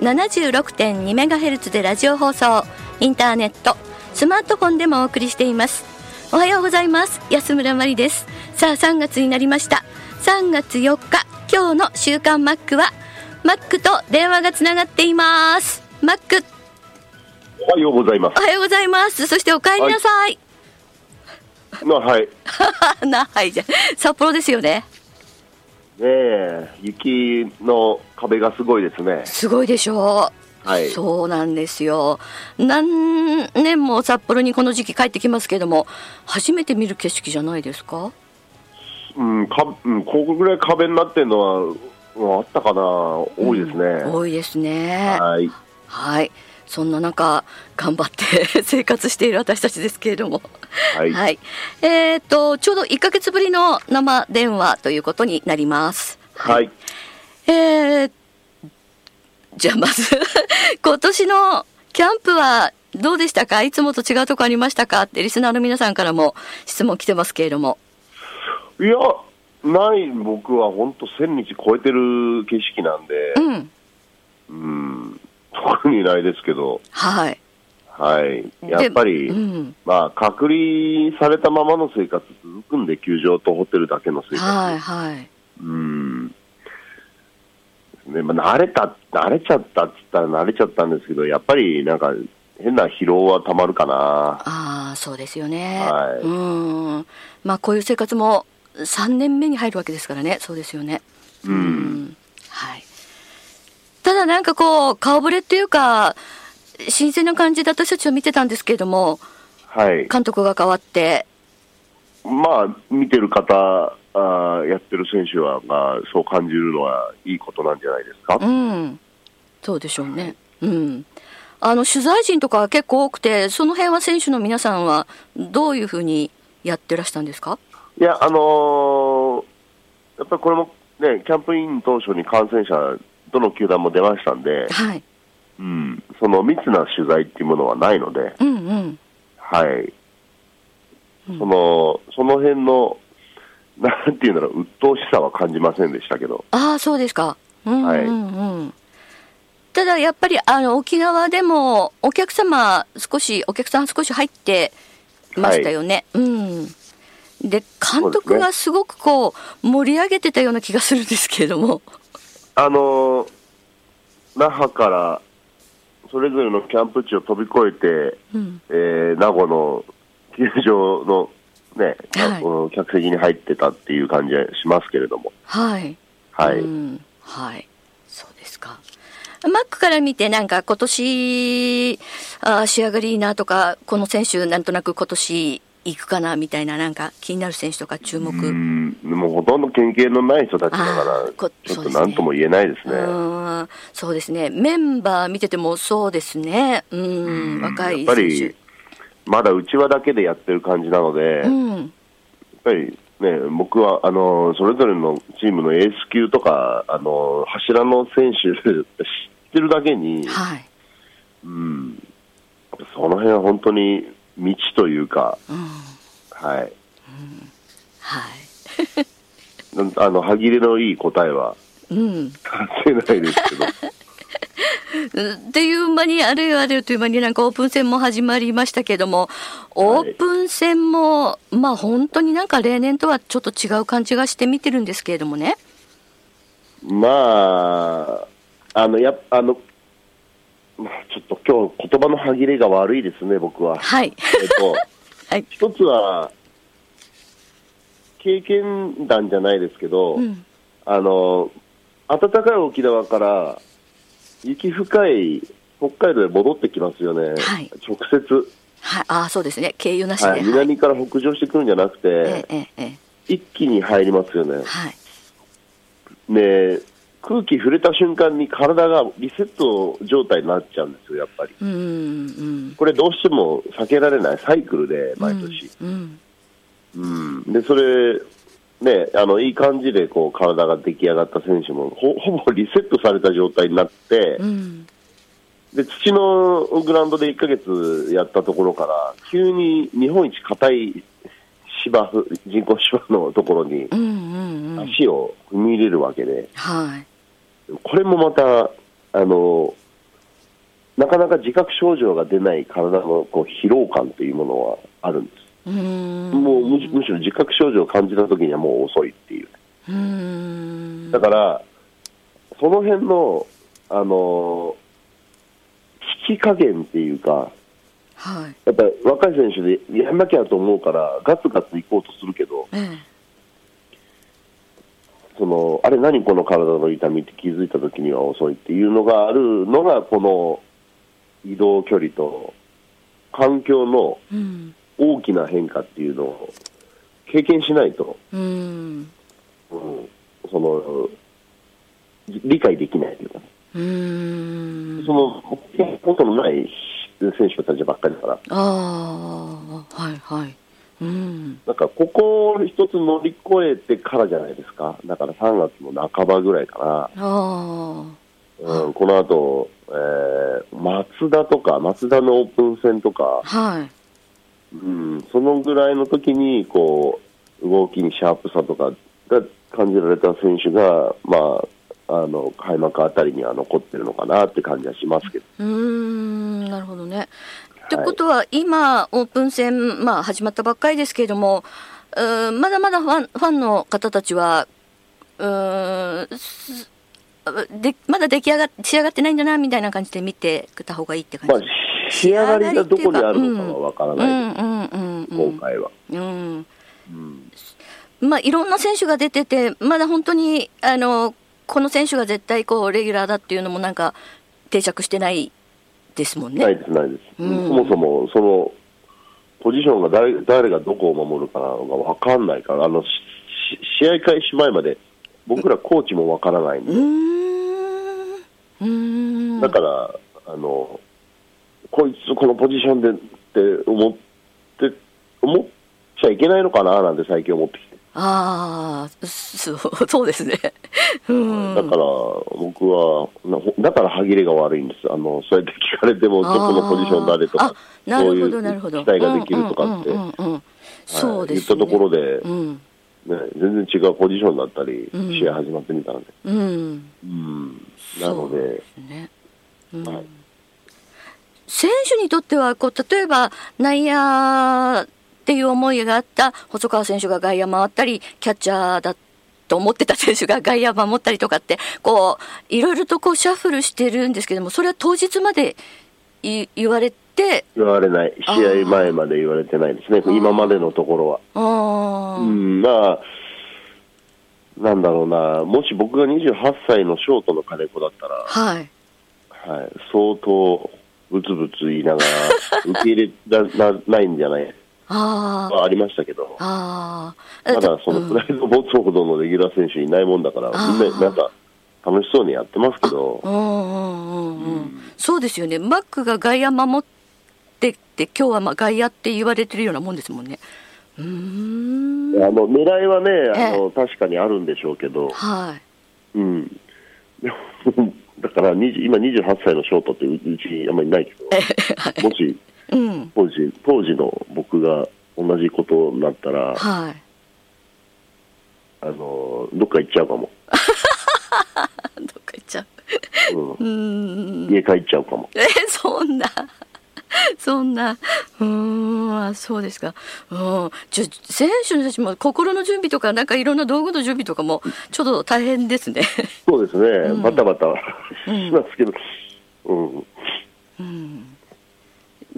FM76.2MHz でラジオ放送インターネットスマートフォンでもお送りしています。おはようございます。安村麻里です。さあ3月になりました。3月4日今日の週刊マックはマックと電話がつながっています。マック。おはようございまおはようございます。そしてお帰りなさい、す。まあ、はい。ね なはいじゃ。札幌ですよねえ、雪の壁がすごいですね。すごいでしょうはい。そうなんですよ何年も札幌にこの時期帰ってきますけども初めて見る景色じゃないですか？うん、か、うん、ここぐらい壁になってるのは、うんあったかな。多いですね。多いですねはい。はいそんな中頑張って 生活している私たちですけれども。はい。えっ、とちょうど1ヶ月ぶりの生電話ということになります。はい。えー、じゃあまず 今年のキャンプはどうでしたか？いつもと違うとこありましたか？ってリスナーの皆さんからも質問来てますけれども。いや、ない、僕は本当1000日超えてる景色なんで、うん。うん、特にないですけど、はいはい。やっぱり、うんまあ、隔離されたままの生活続くんで、球場とホテルだけの生活。はいはいうん。ね、まあ、慣れた、慣れちゃったって言ったら慣れちゃったんですけど、やっぱりなんか変な疲労はたまるかな。ああそうですよね、はいうんまあこういう生活も3年目に入るわけですからねそうですよねうん。うんはいただなんかこう顔ぶれっていうか新鮮な感じで私たちは見てたんですけれどもはい。監督が変わって。まあ、見てる方、あーやってる選手は、まあ、そう感じるのはいいことなんじゃないですか？うん。そうでしょうね。うん。あの取材陣とか結構多くてその辺は選手の皆さんはどういうふうにやってらしたんですか？いや、あのーやっぱりこれもね、キャンプイン当初に感染者、どの球団も出ましたんで、はい。うん、その密な取材っていうものはないので、うんうん。はい。その、その辺の、なんていうんだろう、鬱陶しさは感じませんでしたけど、ああそうですか。うんうんうん、ただやっぱりあの沖縄でもお客様少しお客さん少し入ってましたよね、うん。で監督がすごくこう盛り上げてたような気がするんですけれどもあのー那覇から、それぞれのキャンプ地を飛び越えて、うん。えー名護の球場のね、はい。客席に入ってたっていう感じはしますけれども、はい。はい。うん、はい。そうですか。マックから見てなんか今年あー仕上がりいいなとかこの選手なんとなく今年行くかなみたいななんか気になる選手とか注目、うん、でもほとんど経験のない人たちだからちょっそうですね。と何とも言えないですね。うんそうですね。メンバー見ててもそうですね。うん若いやっぱり、まだ内輪だけでやってる感じなので、やっうんぱりね、僕はあのそれぞれのチームのエース級とか、あの柱の選手知ってるだけに、はい、うん、その辺は本当に道というか、うん、はい、はい。あの歯切れのいい答えはうん。出せないですけど。っていう間にあれよあれよという間になんかオープン戦も始まりましたけどもオープン戦も、まあ本当になんか例年とはちょっと違う感じがして見てるんですけれどもね。まあ、あの、やっあの、まあち今日言葉の歯切れが悪いですね、僕は。はい。えっと、はい。一つは、経験談じゃないですけど、うん。あの、暖かい沖縄から雪深い北海道へ戻ってきますよね。はい直接、はい。ああ、そうですね。経由なしで。はい。南から北上してくるんじゃなくて、ええ、ええ、え一気に入りますよねえ。。はい。で、空気触れた瞬間に体がリセット状態になっちゃうんですよ、やっぱり。うん、うん。これどうしても避けられないサイクルで、毎年。うん。うん。で、それ、ね、あの、いい感じでこう体が出来上がった選手も、ほ ほぼリセットされた状態になって、うん。で、土のグラウンドで1ヶ月やったところから、急に日本一硬い芝生、人工芝のところにうん、うん、うん。足を踏み入れるわけで、はい。これもまた、あの、なかなか自覚症状が出ない体のこう疲労感というものはあるんです。う。もうむしろ自覚症状を感じた時にはもう遅いっていう。う。だから、その辺の、あの、引き加減っていうか、はい。やっぱり若い選手でやんなきゃと思うから、ガツガツ行こうとするけど、えそのあれ、何この体の痛みって気づいた時には遅いっていうのがあるのが、この移動距離と環境の。大きな変化っていうのを経験しないと、うん。うん、その理解できないというか、うーん。そのことのない選手たちばっかりだから、ああ、はい、はい。うん。なんかここを一つ乗り越えてからじゃないですか、だから3月の半ばぐらいかあな、うん、この後、えー、松田とか、松田のオープン戦とかあ、、はい。うん、そのぐらいの時にこう動きにシャープさとかが感じられた選手が、まあ、あの開幕あたりには残ってるのかなって感じはしますけど、うーん、なるほどね。ってことは、今、オープン戦、まあ、始まったばっかりですけれども、うーんまだまだファンファンの方たちは、うーんすでまだ出来上がっ仕上がってないんだなみたいな感じで見てた方がいいって感まあじ、、仕上がりがどこにあるのかはわからうんない。です、今回は。うん。うん。まあ、いろんな選手が出てて、まだ本当にあのこの選手が絶対こうレギュラーだっていうのもなんか定着してないですもんね。ないです、ないです、うん。そもそもそのポジションが誰誰がどこを守るかが分かんないから、あの試合開始前まで僕らコーチも分からないんで。うーん。だから、あの、こいつこのポジションでって思って、思っちゃいけないのかななんて最近思ってきて。ああそうそうですね。うんだから僕は、なだから歯切れが悪いんです。あの、そうやって聞かれても、どこのポジション誰とあか、なるほそういうどなるほど。期待ができるとかって、そうですね。言ったところで、うんね、全然違うポジションだったり、うん試合始まってみたらね。うんうん。なので、ですね。うんはい選手にとってはこう例えば内野っていう思いがあった細川選手が外野回ったりキャッチャーだと思ってた選手が外野守ったりとかってこういろいろとこうシャッフルしてるんですけどもそれは当日までい言われて言われない。試合前まで言われてないですね。今までのところは。うん、まあ、なんだろうな、もし僕が28歳のショートの金子だったら、はい。はい、相当、ブツブツ言いながら、受け入れら なないんじゃない？はありましたけど、あー。ただ、そのプライドを持つほどのレギュラー選手いないもんだから、みんな、なんか、楽しそうにやってますけど。う、んうんうんうんそうですよね。マックが外野守ってって今日はまあ外野って言われてるようなもんですもんね。うーん。あの狙いはねあえ。の、確かにあるんでしょうけど、はい。うん、だから20今28歳のショートってううちあんまりいないけど、もしうん。当時当時の僕が同じことになったら、はい。あのどっか行っちゃうかも、どっか行っちゃう。ん。ううーん。家帰っちゃうかも。えそんな。そんな。うーん。あそうですか。うん。じゃあ選手たちも心の準備とかなんかいろんな道具の準備とかもちょっと大変ですね。そうですね、うん。バタバタうん。しますけど、うん、うん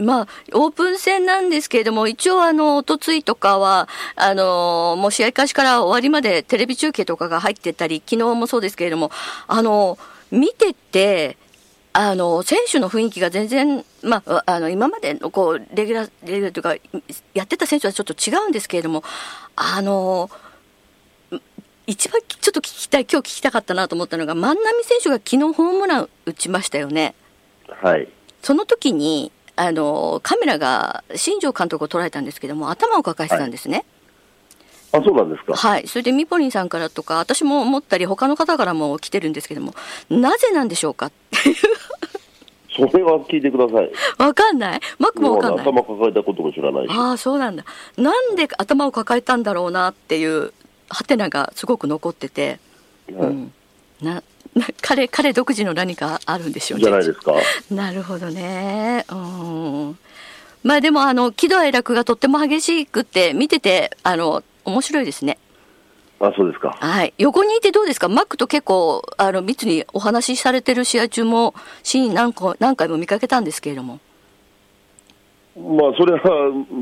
まあ、オープン戦なんですけれども、一応、あの、おとついとかは、あの、もう試合開始から終わりまでテレビ中継とかが入ってたり、昨日もそうですけれども、あの、見てて、あの、選手の雰囲気が全然、まあ、あの、今までの、こう、レギュラー、レギュラーというか、やってた選手はちょっと違うんですけれども、あの、一番ちょっと聞きたい、今日聞きたかったなと思ったのが、万波選手が昨日ホームラン打ちましたよね。はい。その時に、あの、カメラが新庄監督を捉えたんですけども、頭を抱えてたんですね。あ、そうなんですか。はい。それでミポリンさんからとか、私も思ったり、他の方からも来てるんですけども、なぜなんでしょうか？っていう。それは聞いてください。わかんない？マックもわかんない？頭抱えたことも知らないし。ああ、そうなんだ。なんで頭を抱えたんだろうなっていう、ハテナがすごく残ってて、はいうん。な、な 彼、彼独自の何かあるんでしょうね。じゃないですか。なるほどね。うん。まあでも、あの、喜怒哀楽がとっても激しくって、見てて、あの、面白いですね。あ、そうですか。はい。横にいてどうですか？マックと結構、あの、密にお話しされてる試合中も、シーン何個、何回も見かけたんですけれども。まあ、それは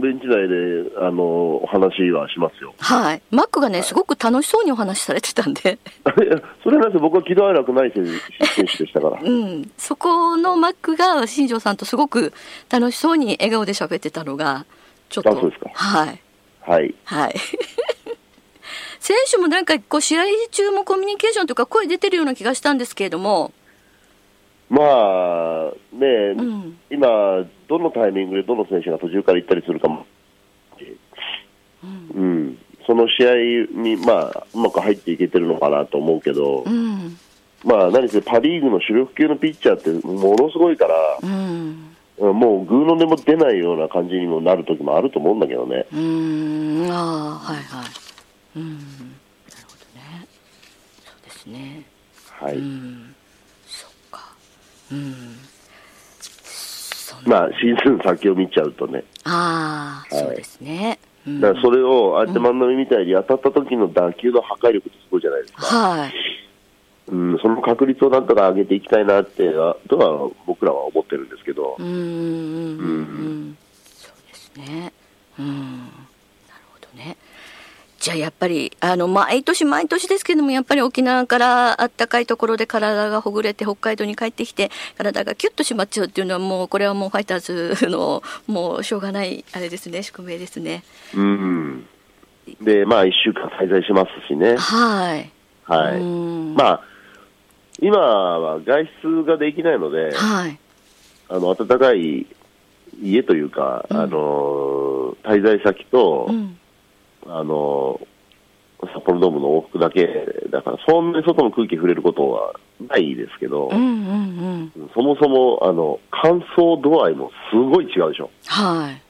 ベンチ内で、あの、お話はしますよ。はい。マックがね、すごく楽しそうにお話しされてたんで、それはなんて僕は喜怒哀楽ない選手でしたから。うん。そこのマックが新庄さんとすごく楽しそうに笑顔で喋ってたのが、ちょっと。あそうですかはい。はい。はい。選手もなんかこう試合中もコミュニケーションとか声出てるような気がしたんですけれども、まあ、ね、うん今、どのタイミングでどの選手が途中から行ったりするかも、うん、その試合に、まあ、うまく入っていけてるのかなと思うけど、うん、まあ、何せパ・リーグの主力級のピッチャーってものすごいから、うん、うんもうグーの音も出ないような感じにもなる時もあると思うんだけどね。うーん、ああ、はいはい。うん、なるほどね。そうですね。はい。うん、そっか。うん。そんなまあ、シーズン先を見ちゃうとね。ああ、はいそうですね。うんだからそれを、ああやって万波みたいに当たった時の打球の破壊力ってすごいじゃないですか。はい。うん、その確率をなんとか上げていきたいなって、あとは僕らは思ってるんですけどう、ん、うん、うん、うん。そうですね。うん。なるほどね。じゃあやっぱり、あの、毎年毎年ですけども、やっぱり沖縄からあったかいところで体がほぐれて北海道に帰ってきて、体がキュッと締まっちゃうっていうのはもう、これはもうファイターズの、もうしょうがない、あれですね、宿命ですね。うん。で、まあ、一週間滞在しますしね。はい。はうんい。まあ、今は外出ができないので、はい。あの、暖かい家というか、うんあの、滞在先と、うん。あの、札幌ドームの往復だけ、だからそんなに外の空気触れることはないですけど、うん、うん、うん。そもそも、あの、乾燥度合いもすごい違うでしょ。はい。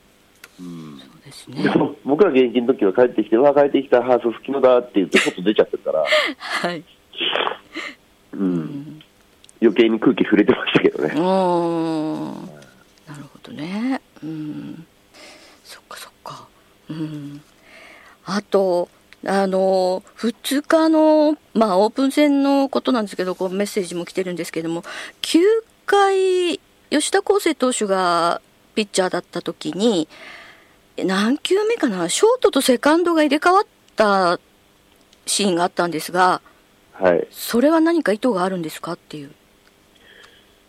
うんそうですでね。も僕ら現役の時は帰ってきて、うわ、帰ってきた、ハース好きのだって言って、外出ちゃってるから、はい。うん、余計に空気触れてましたけどね。ん。なるほどね。うん。そっかそっか。うん。あと、あの、2日の、まあ、オープン戦のことなんですけど、こうメッセージも来てるんですけども、9回、吉田康生投手がピッチャーだった時に、何球目かな、ショートとセカンドが入れ替わったシーンがあったんですが、はい。それは何か意図があるんですかっていう。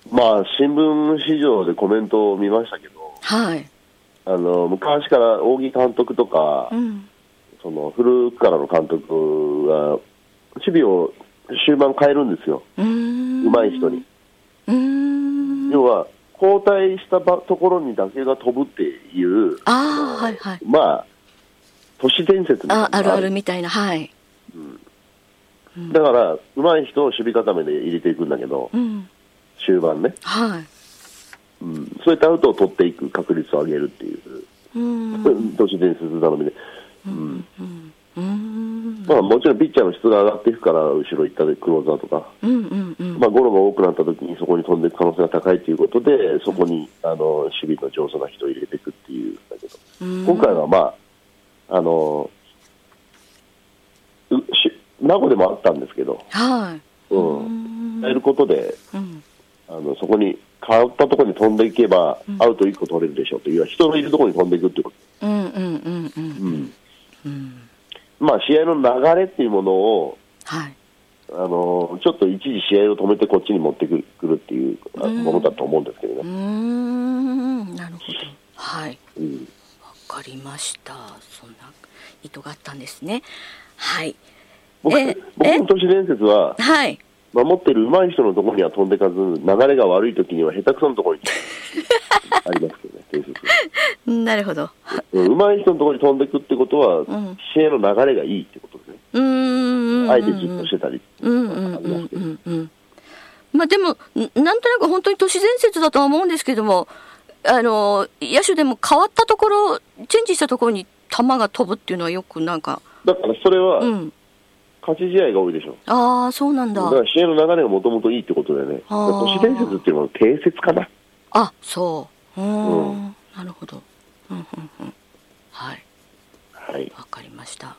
まあ、新聞市場でコメントを見ましたけど、はい。あの、昔から扇監督とかう、ん。その、古くからの監督が、守備を終盤変えるんですよ。うーん。上手い人に。要は、交代したばところに打球が飛ぶっていう、ああ、はいはい。まあ、都市伝説みたいなああるあるみたいな、はい。だから、上手い人を守備固めで入れていくんだけど、うん。終盤ね、はい。うん、そういったアウトを取っていく確率を上げるっていう、うん。都市伝説頼みで、うん。うん。まあ、もちろんピッチャーの質が上がっていくから、後ろ行ったでクローザーとか、うん。うん。うん。まあ、ゴロが多くなった時にそこに飛んでいく可能性が高いということで、そこにあの守備の上手な人を入れていくっていうんだけど、うん今回はまあ、あの、名護でもあったんですけど、はい。う、うんん変えることで、うん。あのそこに変わったところに飛んでいけば、アウト1個取れるでしょうという、人のいるところに飛んでいくっていうこと。うんうんうんうんうんまあ、試合の流れっていうものを、はい。あのちょっと一時試合を止めてこっちに持ってくるくるっていうあものだと思うんですけどね。ん。なるほど。はい。うん。わかりました。そんな意図があったんですね。はい。僕え僕の都市伝説は、はい。守ってる上手い人のところには飛んでかず、流れが悪い時には下手くそのところにありますけどね、伝説。なるほど。うん上手い人のところに飛んでいくってことは、ん。試合の流れがいいってことですね。うーん相手じっとしてたり。うんうんうんうんうんまあでもんなんとなく本当に都市伝説だとは思うんですけどもあの野手でも変わったところチェンジしたところに球が飛ぶっていうのはよくなんか。だからそれはうん。勝ち試合が多いでしょ。ああそうなんだ。だから試合の流れがもともといいってことでね、あー。都市伝説っていうのは定説かな。あそう。うーん。うん。なるほどうんうんうんはい。はい。わかりました。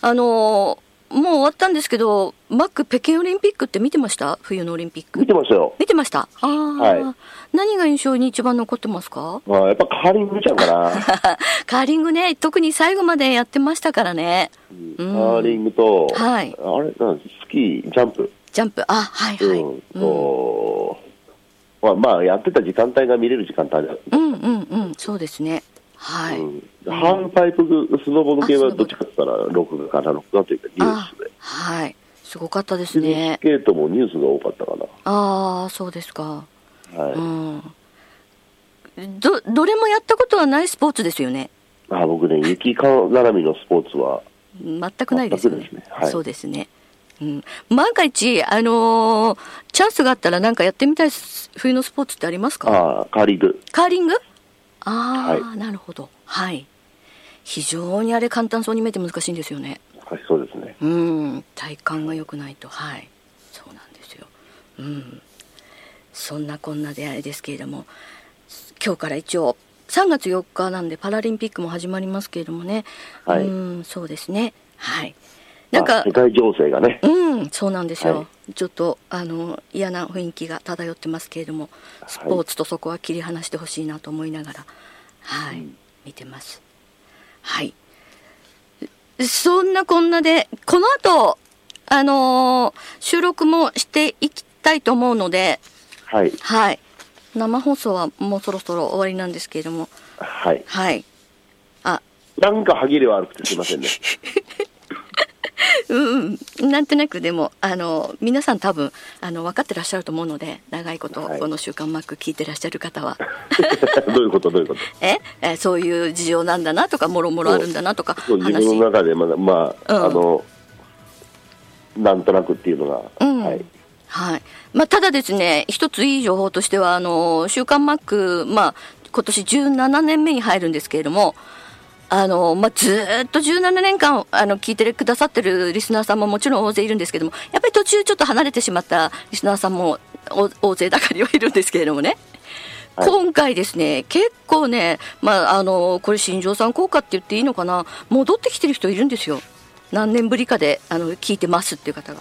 あのもう終わったんですけどマック北京オリンピックって見てました？冬のオリンピック。見てましたよ。見てました？ああ、はい。何が印象に一番残ってますか？まあ、やっぱカーリングちゃうかな。カーリングね。特に最後までやってましたからね。カーリングと、はい。あれなんスキー、ジャンプ。ジャンプ。あはいはい、うん。と、まあ、まあ、やってた時間帯が見れる時間帯だ。うんうんうんそうですね。はい、うん。ハーフパイプスノボの系はどっちかって言ったら、録画かな、録画というかニューあスで。はい。すごかったですね。ドスケートもニュースが多かったかああそうですか。な。はい。うん。どどれもやったことはないスポーツですよね。あ僕ね、雪絡みのスポーツは、全くないですよねね。はい。そうですねうん、万が一、あのーチャンスがあったらなんかやってみたいス冬のスポーツってありますか？ああ、カーリング。カーリング？ああ、はなるほど。はい。非常にあれ簡単そうに見えて難しいんですよね。はい、そうですね。うん。体感が良くないと。はい。そうなんですよ。うん。そんなこんなであれですけれども今日から一応3月4日なんでパラリンピックも始まりますけれどもね、はい。うん。そうですね。はいなんかまあ世界情勢がね、うんそうなんですよ、はちょっとあの嫌な雰囲気が漂ってますけれどもスポーツとそこは切り離してほしいなと思いながらはい、見てます。はい。そんなこんなでこの後あのー収録もしていきたいと思うのではい、はい。生放送はもうそろそろ終わりなんですけれどもはい。はい。あ。なんか歯切れ悪くてすいませんね。うんうん、なんとなくでもあの皆さん多分あの分かってらっしゃると思うので長いことはい。この「週刊マック」聞いてらっしゃる方は。どういうこと？どういうこと？え？えそういう事情なんだなとかもろもろあるんだなとか自話。分の中でまだ、まあ、うん。あの、なんとなくっていうのが、うん。はい。はい。まあ、ただですね一ついい情報としてはあの「週刊マック」まあ今年17年目に入るんですけれどもあの、まあ、ずーっと17年間あの聞いてくださってるリスナーさんももちろん大勢いるんですけどもやっぱり途中ちょっと離れてしまったリスナーさんも大大勢だかりはいるんですけれどもね、はい。今回ですね結構ね、まあ、あのこれ新庄さん効果って言っていいのかな戻ってきてる人いるんですよ。何年ぶりかであの聞いてますっていう方が。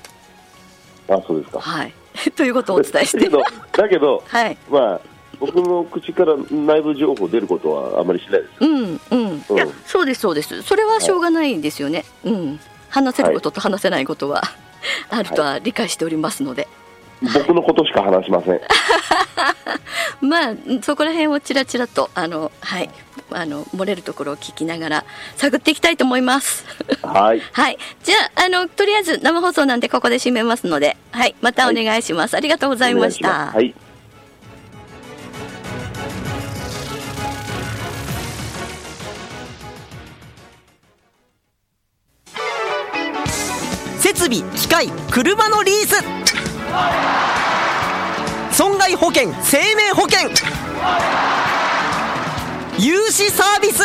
あ、そうですか。はい、ということをお伝えして。だけど、だけど、はい。まあ、僕の口から内部情報出ることはあまりしないです。うんうん、うん。いやそうですそうです。それはしょうがないんですよね、うん。話せることと話せないことは、あるとは理解しておりますので、僕のことしか話しません。まあそこら辺をちらちらとあのはい。あの漏れるところを聞きながら探っていきたいと思います。はい。はい。じゃああのとりあえず生放送なんでここで締めますのではい。またお願いします、ありがとうございました。はい。車のリース。損害保険生命保険。融資サービス。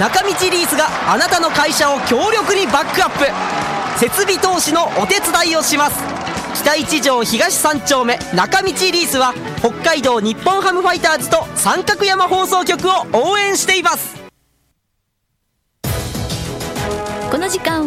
中道リースがあなたの会社を強力にバックアップ。設備投資のお手伝いをします。北一条東三丁目中道リースは北海道日本ハムファイターズと三角山放送局を応援しています。